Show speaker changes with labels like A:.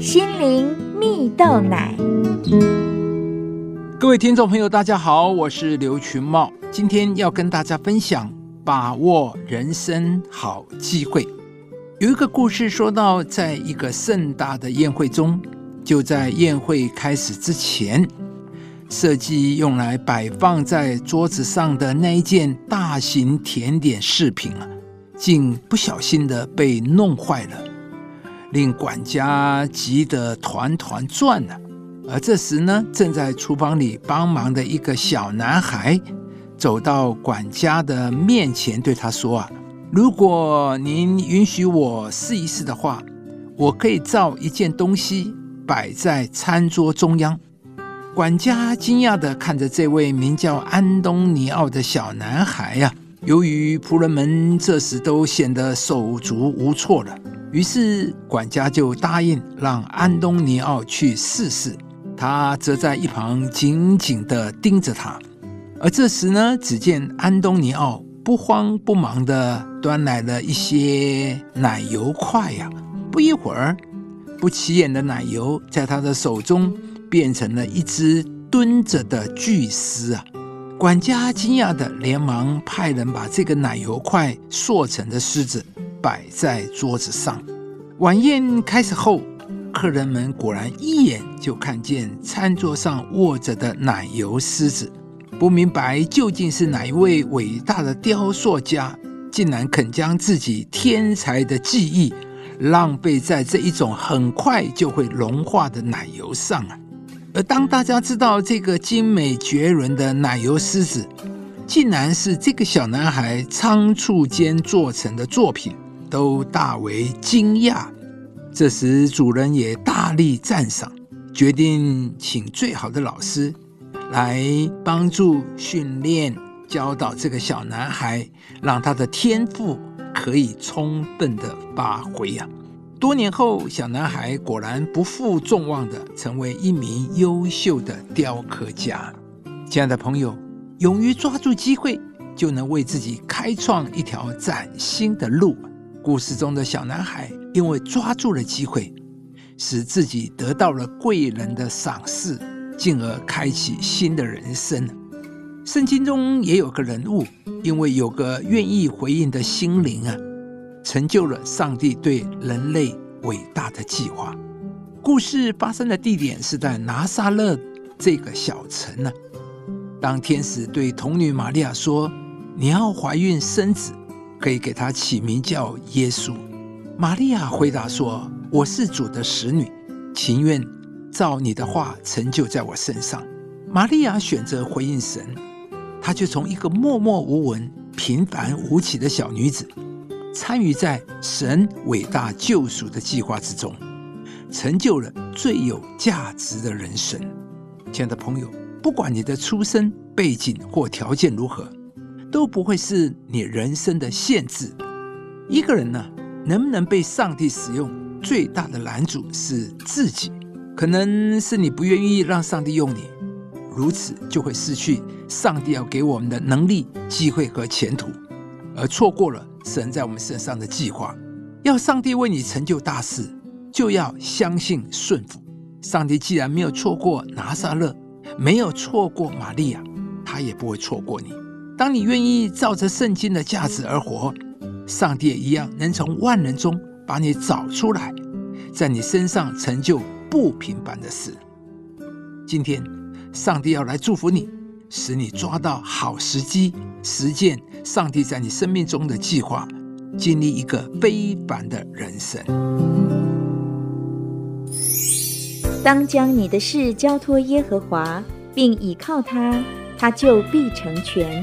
A: 心灵蜜豆奶。
B: 各位听众朋友，大家好，我是刘群茂，今天要跟大家分享把握人生好机会。有一个故事说到，在一个盛大的宴会中，就在宴会开始之前，设计用来摆放在桌子上的那一件大型甜点饰品啊，竟不小心的被弄坏了，令管家急得团团转呢。而这时呢，正在厨房里帮忙的一个小男孩走到管家的面前，对他说：“啊，如果您允许我试一试的话，我可以造一件东西摆在餐桌中央。”管家惊讶地看着这位名叫安东尼奥的小男孩呀。由于仆人们这时都显得手足无措了，于是管家就答应让安东尼奥去试试。他则在一旁紧紧地盯着他，而这时呢，只见安东尼奥不慌不忙地端来了一些奶油块呀。不一会儿，不起眼的奶油在他的手中变成了一只蹲着的巨狮啊！管家惊讶的连忙派人把这个奶油块塑成的狮子摆在桌子上。晚宴开始后。客人们果然一眼就看见餐桌上卧着的奶油狮子，不明白究竟是哪一位伟大的雕塑家，竟然肯将自己天才的技艺浪费在这一种很快就会融化的奶油上啊！而当大家知道这个精美绝伦的奶油狮子，竟然是这个小男孩仓促间做成的作品，都大为惊讶。这时，主人也大力赞赏，决定请最好的老师来帮助训练、教导这个小男孩，让他的天赋可以充分的发挥呀。多年后，小男孩果然不负众望的成为一名优秀的雕刻家。亲爱的朋友，勇于抓住机会，就能为自己开创一条崭新的路。故事中的小男孩。因为抓住了机会，使自己得到了贵人的赏识，进而开启新的人生。圣经中也有个人物，因为有个愿意回应的心灵啊，成就了上帝对人类伟大的计划。故事发生的地点是在拿撒勒这个小城呢。当天使对童女玛利亚说：“你要怀孕生子，可以给他起名叫耶稣。”玛利亚回答说：“我是主的使女，情愿照你的话成就在我身上。”玛利亚选择回应神，她就从一个默默无闻、平凡无奇的小女子，参与在神伟大救赎的计划之中，成就了最有价值的人生。亲爱的朋友，不管你的出身背景或条件如何，都不会是你人生的限制。一个人呢？能不能被上帝使用？最大的拦阻是自己，可能是你不愿意让上帝用你，如此就会失去上帝要给我们的能力、机会和前途，而错过了神在我们身上的计划。要上帝为你成就大事，就要相信顺服。上帝既然没有错过拿撒勒，没有错过玛利亚，他也不会错过你。当你愿意照着圣经的价值而活。上帝也一样能从万人中把你找出来，在你身上成就不平凡的事。今天，上帝要来祝福你，使你抓到好时机，实践上帝在你生命中的计划，经历一个非凡的人生。
A: 当将你的事交托耶和华，并倚靠他，他就必成全。